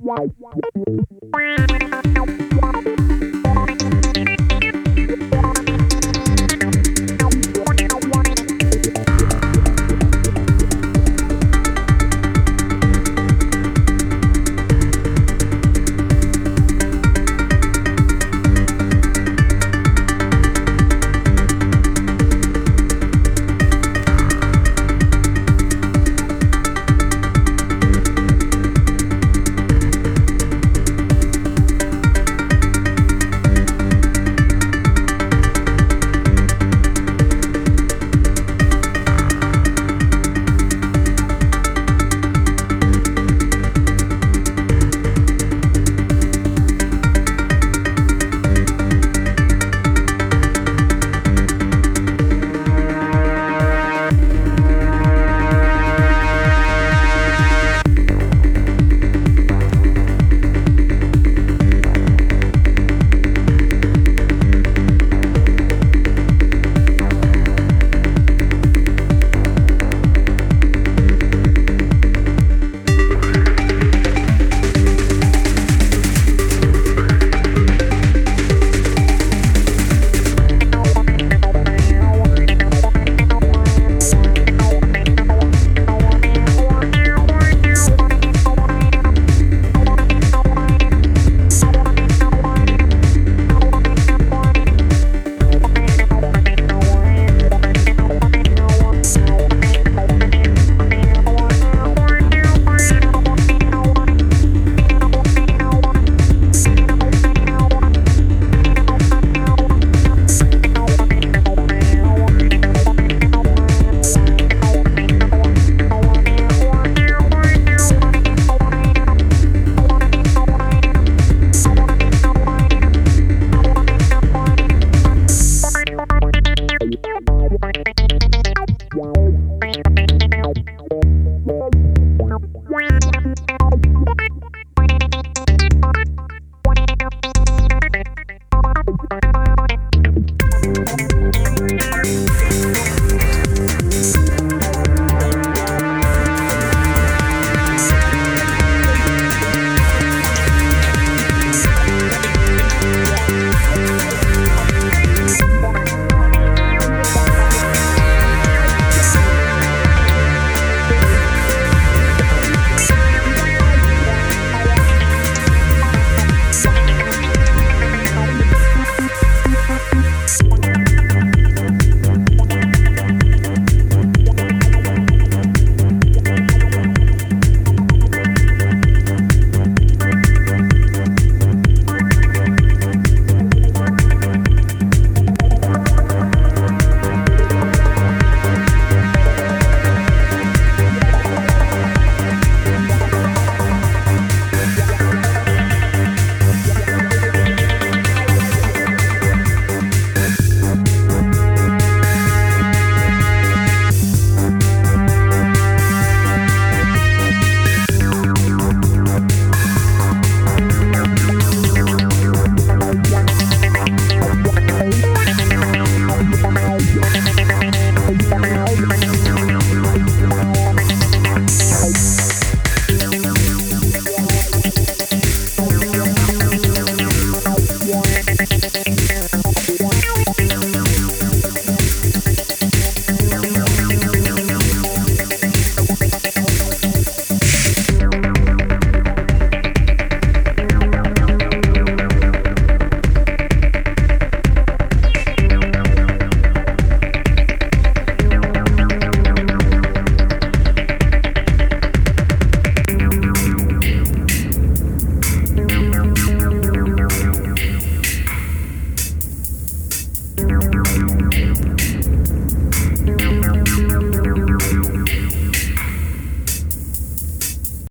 Wow.